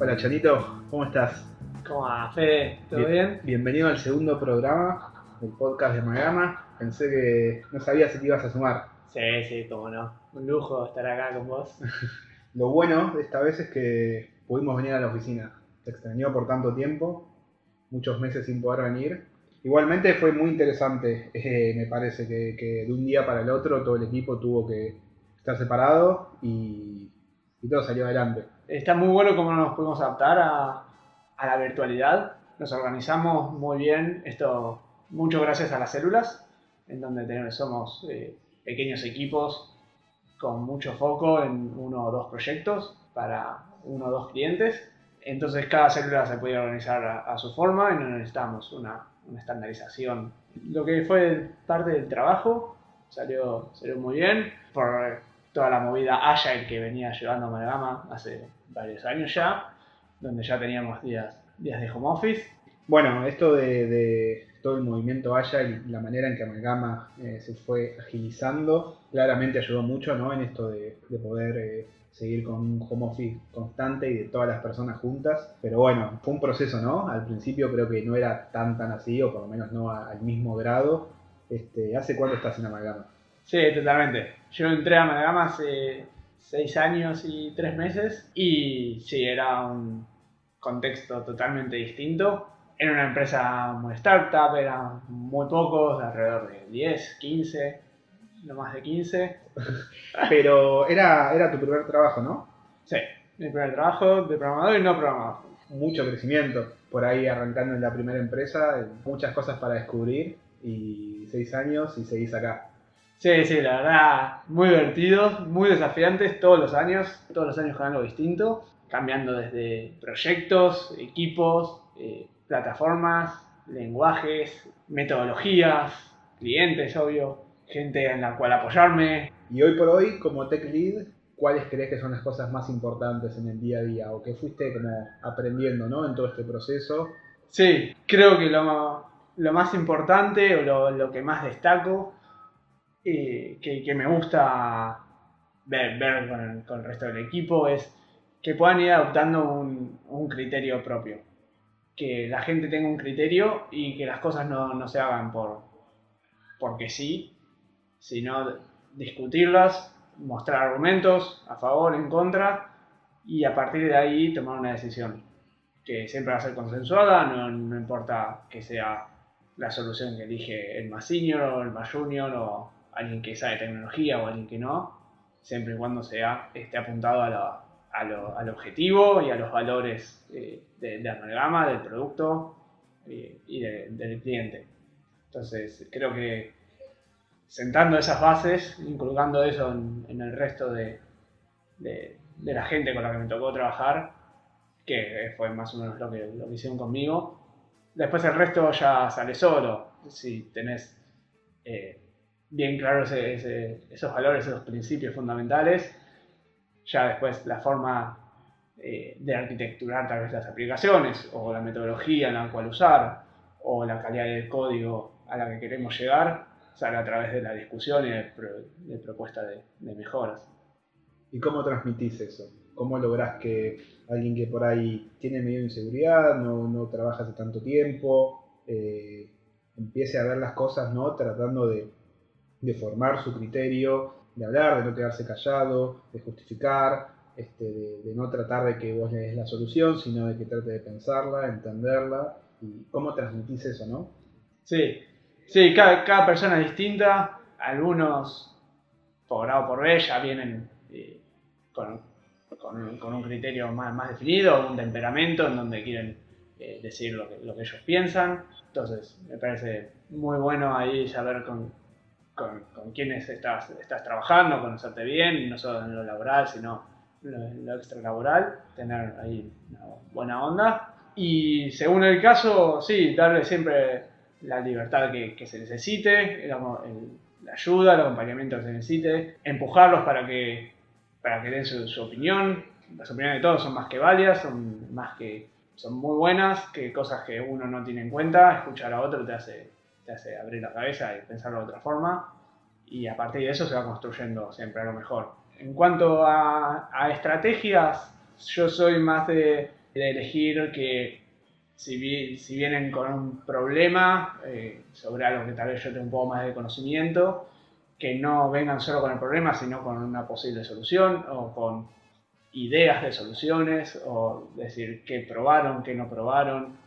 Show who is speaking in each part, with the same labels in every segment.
Speaker 1: Hola Chanito, ¿cómo estás?
Speaker 2: ¿Cómo va, Fede? ¿Todo bien?
Speaker 1: Bienvenido al segundo programa del podcast de Amalgama. Pensé que no sabía si te ibas a sumar.
Speaker 2: Sí, sí, cómo no. Un lujo estar acá con vos.
Speaker 1: Lo bueno de esta vez es que pudimos venir a la oficina. Te extrañó por tanto tiempo, muchos meses sin poder venir. Igualmente fue muy interesante, eh, me parece, que, que de un día para el otro todo el equipo tuvo que estar separado y, y todo salió adelante.
Speaker 2: Está muy bueno cómo nos pudimos adaptar a, a la virtualidad. Nos organizamos muy bien, esto mucho gracias a las células, en donde tenemos, somos eh, pequeños equipos con mucho foco en uno o dos proyectos para uno o dos clientes. Entonces cada célula se podía organizar a, a su forma y no necesitamos una, una, estandarización. Lo que fue parte del trabajo salió, salió muy bien por toda la movida Agile que venía llevando Amalgama hace varios años ya, donde ya teníamos días, días de home office.
Speaker 1: Bueno, esto de, de todo el movimiento Agile y la manera en que Amalgama eh, se fue agilizando, claramente ayudó mucho ¿no? en esto de, de poder eh, seguir con un home office constante y de todas las personas juntas. Pero bueno, fue un proceso, ¿no? Al principio creo que no era tan tan así, o por lo menos no a, al mismo grado. Este, ¿Hace cuánto estás en Amalgama?
Speaker 2: Sí, totalmente. Yo entré a Amalgama hace seis años y tres meses y sí, era un contexto totalmente distinto. Era una empresa muy startup, eran muy pocos, alrededor de 10, 15, no más de 15.
Speaker 1: Pero era, era tu primer trabajo, ¿no?
Speaker 2: Sí, mi primer trabajo de programador y no programador.
Speaker 1: Mucho crecimiento, por ahí arrancando en la primera empresa, muchas cosas para descubrir y seis años y seguís acá.
Speaker 2: Sí, sí, la verdad, muy divertidos, muy desafiantes todos los años, todos los años con algo distinto, cambiando desde proyectos, equipos, eh, plataformas, lenguajes, metodologías, clientes, obvio, gente en la cual apoyarme.
Speaker 1: Y hoy por hoy, como tech lead, ¿cuáles crees que son las cosas más importantes en el día a día o que fuiste como aprendiendo ¿no? en todo este proceso?
Speaker 2: Sí, creo que lo, lo más importante o lo, lo que más destaco que, que, me gusta ver, ver con, con, el, resto del equipo es que puedan ir adoptando un, un, criterio propio. Que la gente tenga un criterio y que las cosas no, no se hagan por porque sí, sino discutirlas, mostrar argumentos a favor, en contra y a partir de ahí tomar una decisión que siempre va a ser consensuada, no, no importa que sea la solución que elige el más senior o el más junior o alguien que sabe tecnología o alguien que no, siempre y cuando sea esté apuntado a la, a lo, al objetivo y a los valores eh, de, amalgama, del producto eh, y de, del cliente. Entonces, creo que sentando esas bases, inculcando eso en, en el resto de, de, la gente con la que me tocó trabajar, que fue más o menos lo que, lo que hicieron conmigo, después el resto ya sale solo. Si tenés eh, bien claros esos valores, esos principios fundamentales, ya después la forma eh, de arquitecturar tal vez las aplicaciones o la metodología en la cual usar o la calidad del código a la que queremos llegar sale a través de la discusión y de, de propuesta de, de, mejoras.
Speaker 1: ¿Y cómo transmitís eso? ¿Cómo lográs que alguien que por ahí tiene medio de inseguridad, no, no trabaja hace tanto tiempo, eh, empiece a ver las cosas, ¿no? Tratando de, de formar su criterio, de hablar, de no quedarse callado, de justificar, este, de, no tratar de que vos le des la solución, sino de que trate de pensarla, entenderla. ¿Y cómo transmitís eso, no?
Speaker 2: Sí, sí, cada, cada persona es distinta. Algunos, por A o por B, ya vienen eh, con, con, con, un criterio más, más definido, un temperamento en donde quieren eh, decir lo que, lo que ellos piensan. Entonces, me parece muy bueno ahí saber con, con, con quienes estás, estás trabajando, conocerte bien, no solo en lo laboral, sino en lo, extralaboral, tener ahí una buena onda. Y según el caso, sí, darle siempre la libertad que, que se necesite, el, la ayuda, el acompañamiento que se necesite, empujarlos para que, para que den su, su opinión. Las opiniones de todos son más que válidas, son más que son muy buenas, que cosas que uno no tiene en cuenta, escuchar a otro te hace te hace abrir la cabeza y pensarlo de otra forma. Y a partir de eso se va construyendo siempre a lo mejor. En cuanto a, a estrategias, yo soy más de, de elegir que si, si vienen con un problema eh, sobre algo que tal vez yo tengo un poco más de conocimiento, que no vengan solo con el problema, sino con una posible solución o con ideas de soluciones o decir qué probaron, qué no probaron.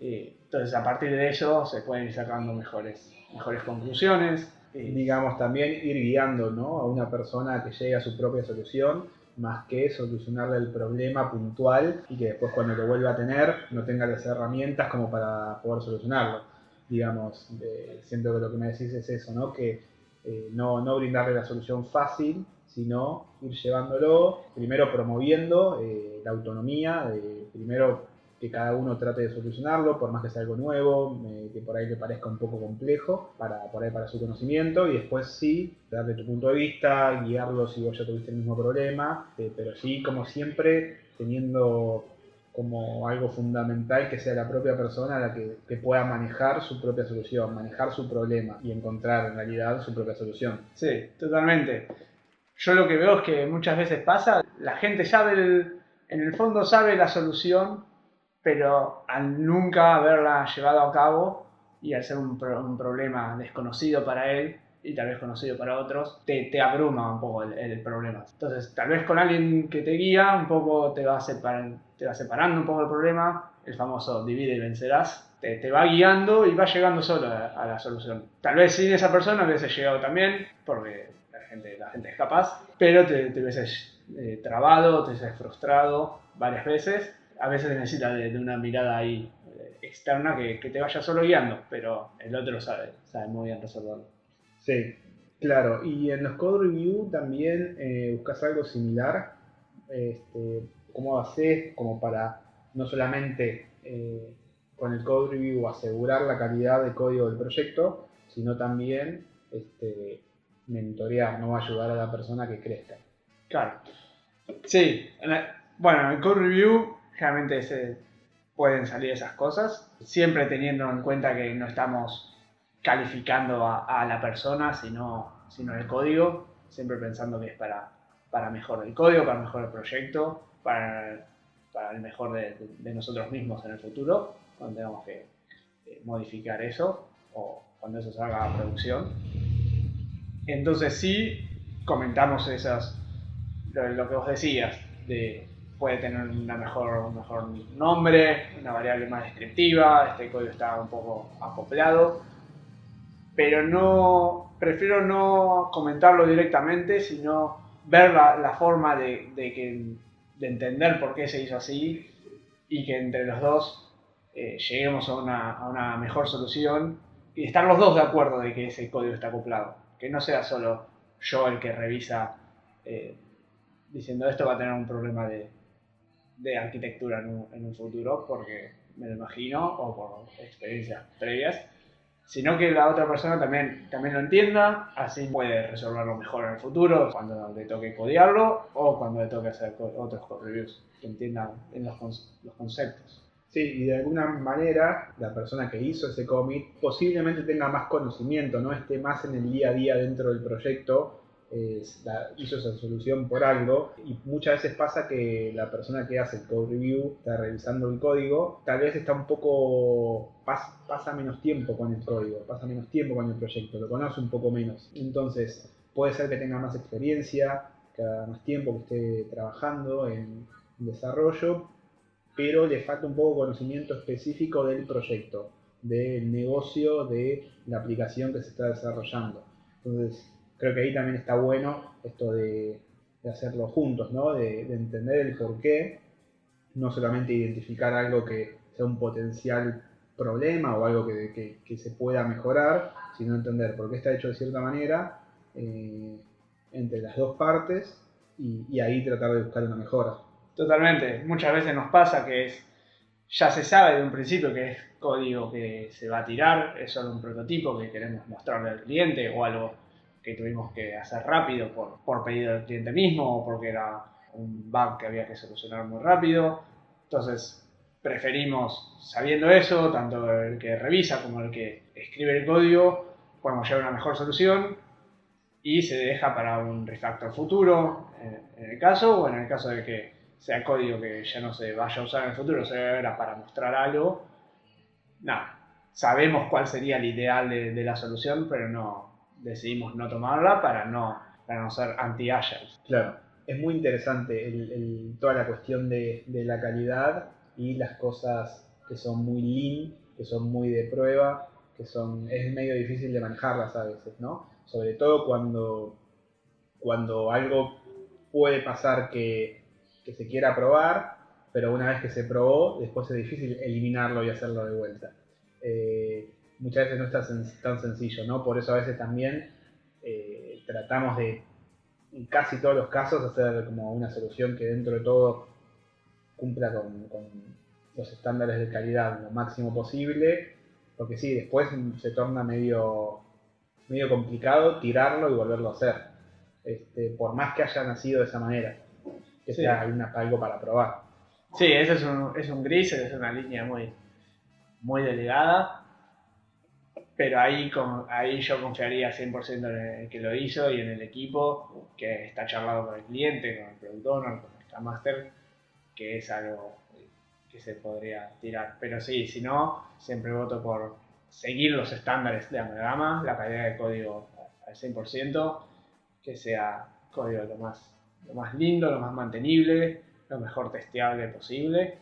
Speaker 2: Eh, entonces a partir de eso se pueden ir sacando mejores, mejores conclusiones.
Speaker 1: Eh, Digamos también ir guiando ¿no? a una persona que llegue a su propia solución más que solucionarle el problema puntual y que después cuando lo vuelva a tener no tenga las herramientas como para poder solucionarlo. Digamos, eh, siento que lo que me decís es eso, ¿no? Que eh, no, no brindarle la solución fácil, sino ir llevándolo, primero promoviendo eh, la autonomía, primero que cada uno trate de solucionarlo, por más que sea algo nuevo, que por ahí le parezca un poco complejo para, por ahí para su conocimiento, y después sí, darle tu punto de vista, guiarlo si vos ya tuviste el mismo problema, eh, pero sí, como siempre, teniendo como algo fundamental que sea la propia persona la que, pueda manejar su propia solución, manejar su problema y encontrar en realidad su propia solución.
Speaker 2: Sí, totalmente. Yo lo que veo es que muchas veces pasa, la gente sabe, en el fondo sabe la solución, pero al nunca haberla llevado a cabo y al ser un, un problema desconocido para él y tal vez conocido para otros, te, te abruma un poco el, el, problema. Entonces, tal vez con alguien que te guía, un poco te va, separar, te va separando un poco el problema, el famoso divide y vencerás, te, te va guiando y va llegando solo a, a, la solución. Tal vez sin esa persona hubiese llegado también, porque la gente, la gente es capaz, pero te, te hubieses eh, trabado, te hubieses frustrado varias veces a veces necesita de, de una mirada ahí eh, externa que, que, te vaya solo guiando, pero el otro sabe, sabe muy bien resolverlo.
Speaker 1: Sí, claro. Y en los code review también eh, buscas algo similar. Este, ¿Cómo haces como para no solamente eh, con el code review asegurar la calidad de código del proyecto, sino también este, mentorear, no ayudar a la persona que crezca?
Speaker 2: Claro. Sí, bueno, en el code review generalmente se pueden salir esas cosas, siempre teniendo en cuenta que no estamos calificando a, la persona, sino, sino el código, siempre pensando que es para, para mejor el código, para mejor el proyecto, para, para el mejor de, nosotros mismos en el futuro, cuando tengamos que eh, modificar eso o cuando eso salga a producción. Entonces sí comentamos esas, lo, lo que vos decías, de puede tener una mejor, un mejor nombre, una variable más descriptiva, este código está un poco acoplado, pero no, prefiero no comentarlo directamente, sino ver la, la forma de, de, entender por qué se hizo así y que entre los dos eh, lleguemos a una, a una mejor solución y estar los dos de acuerdo de que ese código está acoplado, que no sea solo yo el que revisa eh, diciendo esto va a tener un problema de, de arquitectura en un, en un, futuro, porque me lo imagino, o por experiencias previas, sino que la otra persona también, también lo entienda, así puede resolverlo mejor en el futuro, cuando le toque codearlo o cuando le toque hacer otros reviews, que entiendan en los, los conceptos.
Speaker 1: Sí, y de alguna manera la persona que hizo ese cómic posiblemente tenga más conocimiento, no esté más en el día a día dentro del proyecto eh, hizo esa solución por algo y muchas veces pasa que la persona que hace el code review está revisando el código, tal vez está un poco, pas, pasa menos tiempo con el código, pasa menos tiempo con el proyecto, lo conoce un poco menos. Entonces puede ser que tenga más experiencia, que haga más tiempo que esté trabajando en desarrollo, pero le falta un poco conocimiento específico del proyecto, del negocio, de la aplicación que se está desarrollando. Entonces, creo que ahí también está bueno esto de, hacerlo juntos, ¿no? De, de, entender el por qué, no solamente identificar algo que sea un potencial problema o algo que, se pueda mejorar, sino entender por qué está hecho de cierta manera eh, entre las dos partes y, y ahí tratar de buscar una mejora.
Speaker 2: Totalmente, muchas veces nos pasa que es, ya se sabe de un principio que es código que se va a tirar, es solo un prototipo que queremos mostrarle al cliente o algo que tuvimos que hacer rápido por, por pedido del cliente mismo o porque era un bug que había que solucionar muy rápido. Entonces preferimos, sabiendo eso, tanto el que revisa como el que escribe el código, podemos llevar una mejor solución y se deja para un refactor futuro, en, el caso, o en el caso de que sea código que ya no se vaya a usar en el futuro, sea para mostrar algo, nada, sabemos cuál sería el ideal de, la solución, pero no decidimos no tomarla para no, para no ser anti-agile.
Speaker 1: Claro, es muy interesante toda la cuestión de, la calidad y las cosas que son muy lean, que son muy de prueba, que son es medio difícil de manejarlas a veces, ¿no? Sobre todo cuando, cuando algo puede pasar que, que se quiera probar, pero una vez que se probó, después es difícil eliminarlo y hacerlo de vuelta. Eh, muchas veces no está tan sencillo, ¿no? Por eso a veces también eh, tratamos de, en casi todos los casos, hacer como una solución que dentro de todo cumpla con, los estándares de calidad lo máximo posible, porque sí, después se torna medio, medio complicado tirarlo y volverlo a hacer, este, por más que haya nacido de esa manera, que sea algo para probar.
Speaker 2: Sí, ese es un, es un gris, es una línea muy, muy delegada, pero ahí, ahí yo confiaría 100% en el que lo hizo y en el equipo que está charlado con el cliente, con el productor, con el Master, que es algo que se podría tirar. Pero sí, si no, siempre voto por seguir los estándares de Amalgama, la calidad de código al 100%, que sea código lo más, lo más lindo, lo más mantenible, lo mejor testeable posible,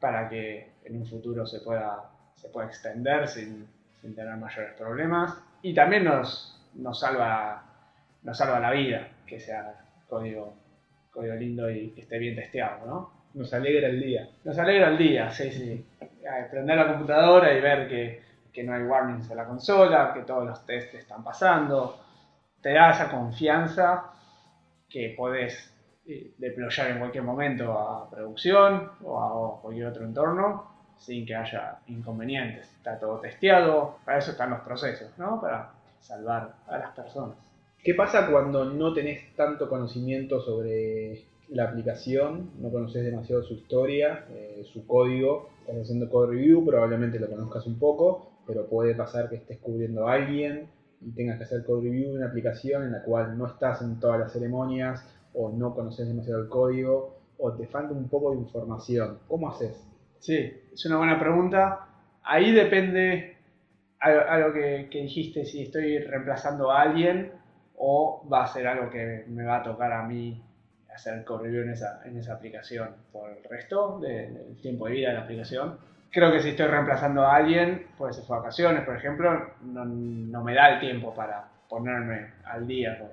Speaker 2: para que en un futuro se pueda, se pueda extender sin, tener mayores problemas. Y también nos, nos, salva, nos salva la vida que sea código, código lindo y que esté bien testeado, ¿no?
Speaker 1: Nos alegra el día.
Speaker 2: Nos alegra el día, sí, sí. Prender la computadora y ver que, que no hay warnings en la consola, que todos los tests están pasando. Te da esa confianza que podés eh, deployar en cualquier momento a producción o a cualquier otro entorno sin que haya inconvenientes. Está todo testeado, para eso están los procesos, ¿no? Para salvar a las personas.
Speaker 1: ¿Qué pasa cuando no tenés tanto conocimiento sobre la aplicación, no conoces demasiado su historia, eh, su código, estás haciendo code review, probablemente lo conozcas un poco, pero puede pasar que estés cubriendo a alguien y tengas que hacer code review de una aplicación en la cual no estás en todas las ceremonias o no conoces demasiado el código o te falta un poco de información. ¿Cómo haces?
Speaker 2: Sí, es una buena pregunta. Ahí depende a, lo que, dijiste, si estoy reemplazando a alguien o va a ser algo que me va a tocar a mí hacer correo en esa, en esa aplicación por el resto del tiempo de vida de la aplicación. Creo que si estoy reemplazando a alguien, puede ser vacaciones, por ejemplo, no, no, me da el tiempo para ponerme al día con,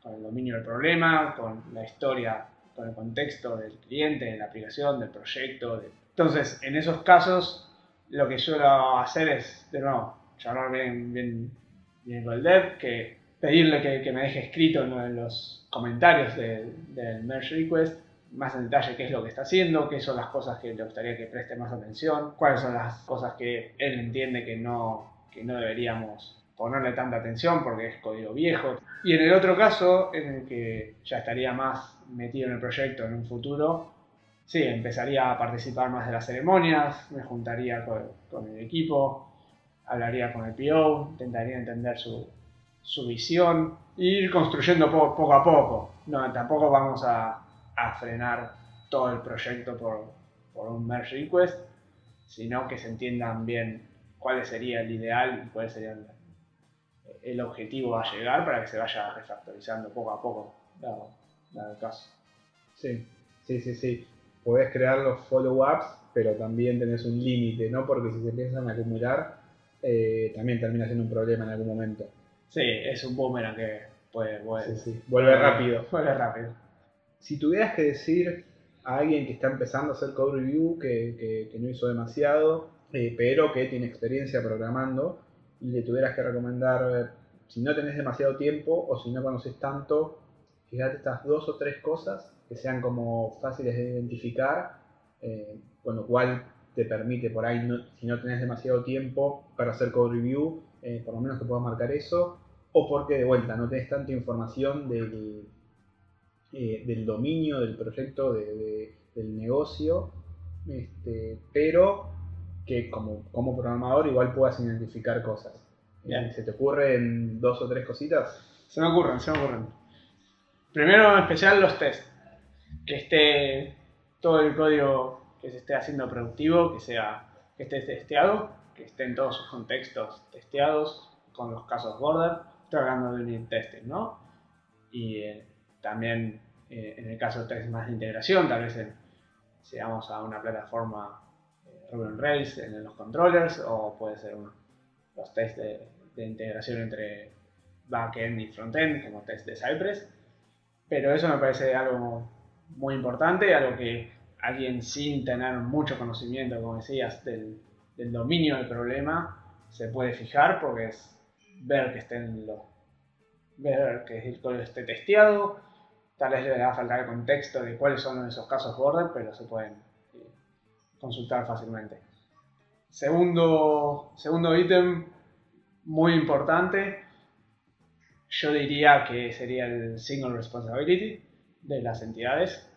Speaker 2: con el dominio del problema, con la historia, con el contexto del cliente, de la aplicación, del proyecto, de entonces, en esos casos, lo que suelo hacer es, de nuevo, bien, bien, bien con el dev, que pedirle que, me deje escrito en los comentarios del merge request más en detalle qué es lo que está haciendo, qué son las cosas que le gustaría que preste más atención, cuáles son las cosas que él entiende que no, que no deberíamos ponerle tanta atención porque es código viejo. Y en el otro caso, en el que ya estaría más metido en el proyecto en un futuro, sí, empezaría a participar más de las ceremonias, me juntaría con, el equipo, hablaría con el PO, intentaría entender su, visión e ir construyendo poco a poco. No, tampoco vamos a, frenar todo el proyecto por, un merge request, sino que se entiendan bien cuál sería el ideal y cuál sería el, objetivo a llegar para que se vaya refactorizando poco a poco, dado el caso.
Speaker 1: Sí, sí, sí, sí podés crear los follow-ups, pero también tenés un límite, ¿no? Porque si se empiezan a acumular, eh, también termina siendo un problema en algún momento.
Speaker 2: Sí, es un boomerang que puede,
Speaker 1: vuelve rápido.
Speaker 2: Vuelve rápido.
Speaker 1: Si tuvieras que decir a alguien que está empezando a hacer code review, que, no hizo demasiado, eh, pero que tiene experiencia programando, y le tuvieras que recomendar, eh, si no tenés demasiado tiempo o si no conoces tanto, fíjate estas dos o tres cosas que sean como fáciles de identificar, eh, con lo cual te permite por ahí, si no tenés demasiado tiempo para hacer code review, eh, por lo menos que puedas marcar eso, o porque de vuelta no tenés tanta información del, eh, del dominio, del proyecto, del negocio, este, pero que como, como programador igual puedas identificar cosas. ¿Se te ocurren dos o tres cositas?
Speaker 2: Se me ocurren, se me ocurren. Primero en especial los tests que esté todo el código que se esté haciendo productivo, que sea que esté testeado, que esté en todos sus contextos testeados con los casos border. Estoy hablando de unit testing, ¿no? Y eh, también eh, en el caso de test más de integración, tal vez si vamos a una plataforma eh, Ruby on Rails en los controllers o puede ser los test de, de integración entre backend y frontend como test de Cypress. Pero eso me parece algo muy importante, algo que alguien sin tener mucho conocimiento, como decías, del, dominio del problema, se puede fijar porque es ver que estén los ver que el código esté testeado, tal vez le va a faltar el contexto de cuáles son esos casos border, pero se pueden eh, consultar fácilmente. Segundo, segundo ítem muy importante, yo diría que sería el single responsibility de las entidades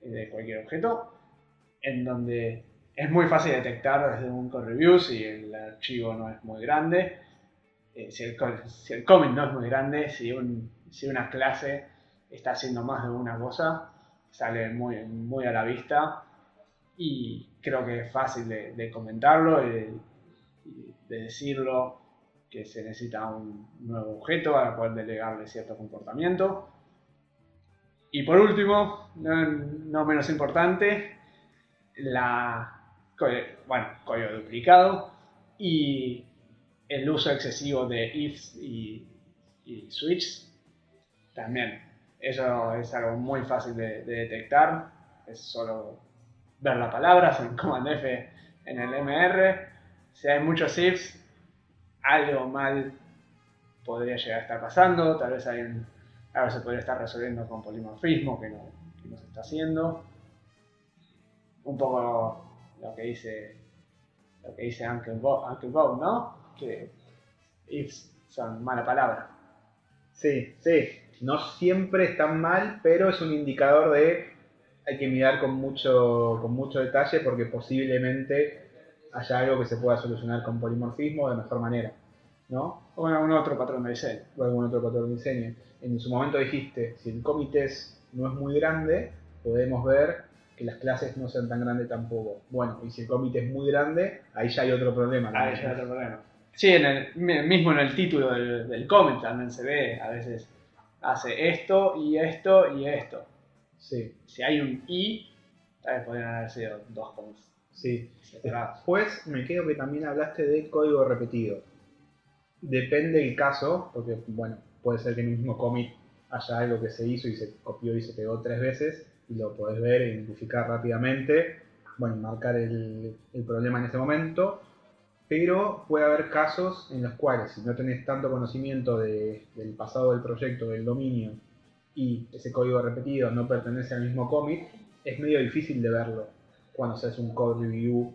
Speaker 2: de cualquier objeto, en donde es muy fácil detectar desde un code review si el archivo no es muy grande, eh, si, el, si, el, commit no es muy grande, si, un, si una clase está haciendo más de una cosa, sale muy, muy a la vista y creo que es fácil de, comentarlo de, decirlo que se necesita un nuevo objeto al cual delegarle cierto comportamiento y por último, no, menos importante, la, bueno, código duplicado y el uso excesivo de ifs y, y switches también. Eso es algo muy fácil de, detectar. Es solo ver la palabra, en Command F en el MR. Si hay muchos ifs, algo mal podría llegar a estar pasando. Tal vez hay un Ahora se podría estar resolviendo con polimorfismo, que no, se está haciendo. Un poco lo que dice lo que dice Uncle Bob, ¿no? Que ifs son mala palabra.
Speaker 1: Sí, sí. No siempre están mal, pero es un indicador de hay que mirar con mucho, con mucho detalle porque posiblemente haya algo que se pueda solucionar con polimorfismo de mejor manera. ¿No?
Speaker 2: O algún otro patrón de diseño.
Speaker 1: O algún otro patrón de diseño. En su momento dijiste, si el comité no es muy grande, podemos ver que las clases no sean tan grandes tampoco. Bueno, y si el comité es muy grande, ahí ya hay otro problema.
Speaker 2: Ahí ya hay otro problema. Sí, en el, mismo en el título del, del también se ve, a veces hace esto y esto y esto.
Speaker 1: Sí.
Speaker 2: Si hay un i, tal vez podrían haber sido dos commits.
Speaker 1: Sí. Después me quedo que también hablaste de código repetido. Depende el caso, porque bueno, puede ser que en el mismo commit haya algo que se hizo y se copió y se pegó tres veces y lo podés ver e identificar rápidamente, bueno, marcar el, problema en ese momento, pero puede haber casos en los cuales si no tenés tanto conocimiento del pasado del proyecto, del dominio, y ese código repetido no pertenece al mismo commit, es medio difícil de verlo cuando se hace un code review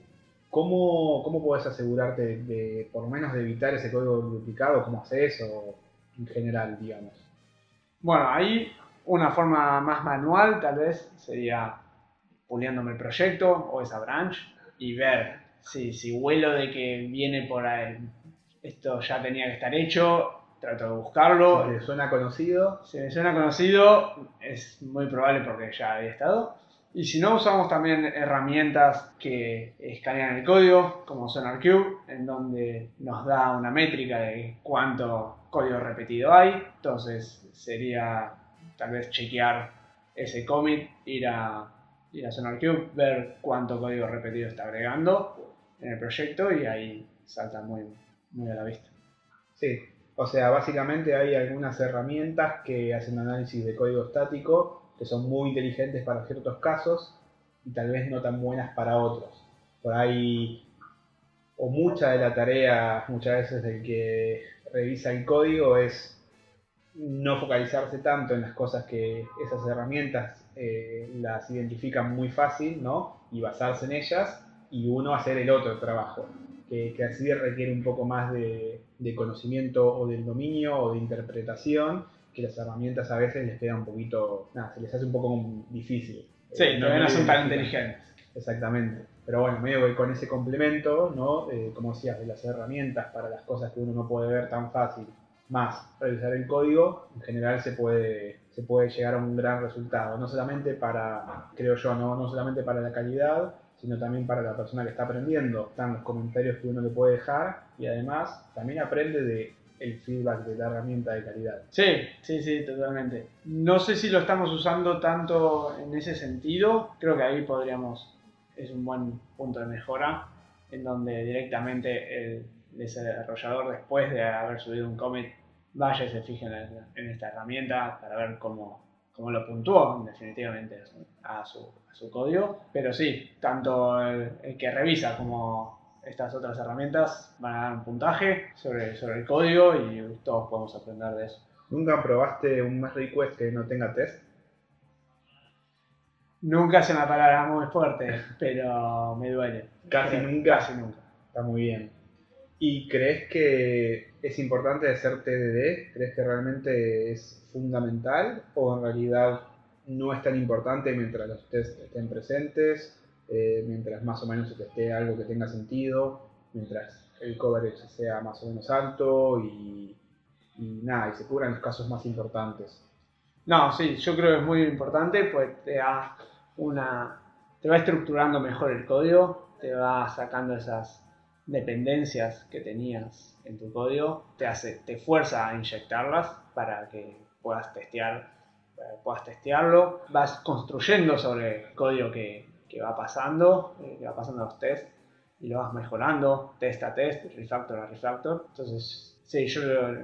Speaker 1: ¿Cómo, cómo puedes asegurarte de, por lo menos, de evitar ese código duplicado? ¿Cómo haces eso en general, digamos?
Speaker 2: Bueno, ahí una forma más manual tal vez sería puliéndome el proyecto o esa branch y ver si, si huelo de que viene por ahí, esto ya tenía que estar hecho, trato de buscarlo.
Speaker 1: Si te suena conocido.
Speaker 2: Si me suena conocido, es muy probable porque ya había estado. Y si no, usamos también herramientas que escanean el código, como SonarQube, en donde nos da una métrica de cuánto código repetido hay. Entonces sería tal vez chequear ese commit, ir a, ir a SonarQube, ver cuánto código repetido está agregando en el proyecto y ahí salta muy, muy a la vista.
Speaker 1: Sí, o sea, básicamente hay algunas herramientas que hacen análisis de código estático que son muy inteligentes para ciertos casos y tal vez no tan buenas para otros. Por ahí, o mucha de la tarea, muchas veces del que revisa el código es no focalizarse tanto en las cosas que esas herramientas eh, las identifican muy fácil, ¿no? Y basarse en ellas y uno hacer el otro trabajo, que, así requiere un poco más de, de conocimiento o del dominio o de interpretación que las herramientas a veces les queda un poquito, nada, se les hace un poco difícil.
Speaker 2: Sí, eh, no, son tan inteligentes.
Speaker 1: Exactamente. Pero bueno, medio que con ese complemento, ¿no? Eh, como decías, de las herramientas para las cosas que uno no puede ver tan fácil, más revisar el código, en general se puede, se puede llegar a un gran resultado. No solamente para, creo yo, no, no solamente para la calidad, sino también para la persona que está aprendiendo. Están los comentarios que uno le puede dejar y además también aprende de el feedback de la herramienta de calidad.
Speaker 2: Sí, sí, sí, totalmente. No sé si lo estamos usando tanto en ese sentido. Creo que ahí podríamos, es un buen punto de mejora, en donde directamente el desarrollador, después de haber subido un commit, vaya y se fije en, esta herramienta para ver cómo, cómo lo puntuó definitivamente a su, a su, código. Pero sí, tanto el que revisa como estas otras herramientas van a dar un puntaje sobre, sobre el código y todos podemos aprender de eso.
Speaker 1: ¿Nunca probaste un más request que no tenga test?
Speaker 2: Nunca se me palabra muy fuerte, pero me duele.
Speaker 1: Casi nunca.
Speaker 2: Casi nunca.
Speaker 1: Está muy bien. ¿Y crees que es importante hacer TDD? ¿Crees que realmente es fundamental o en realidad no es tan importante mientras los tests estén presentes? Eh, mientras más o menos se testee algo que tenga sentido, mientras el coverage sea más o menos alto y, nada, y se cubran los casos más importantes.
Speaker 2: No, sí, yo creo que es muy importante, pues te da una, te va estructurando mejor el código, te va sacando esas dependencias que tenías en tu código, te hace, te fuerza a inyectarlas para que puedas testear, puedas testearlo, vas construyendo sobre el código que, que va pasando, eh, que va pasando los tests y lo vas mejorando, test a test, refactor a refactor. Entonces, sí, yo,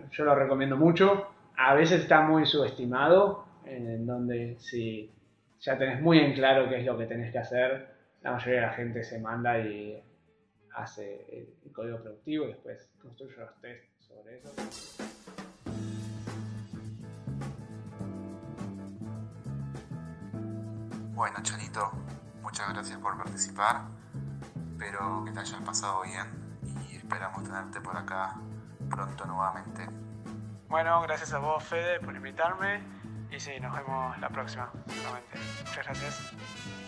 Speaker 2: yo lo recomiendo mucho. A veces está muy subestimado, en donde si ya tenés muy en claro qué es lo que tenés que hacer, la mayoría de la gente se manda y hace el, código productivo y después construye los tests sobre eso.
Speaker 3: Bueno, Chanito, muchas gracias por participar. Espero que te hayas pasado bien y esperamos tenerte por acá pronto nuevamente.
Speaker 2: Bueno, gracias a vos, Fede, por invitarme. Y sí, nos vemos la próxima, nuevamente. Muchas gracias.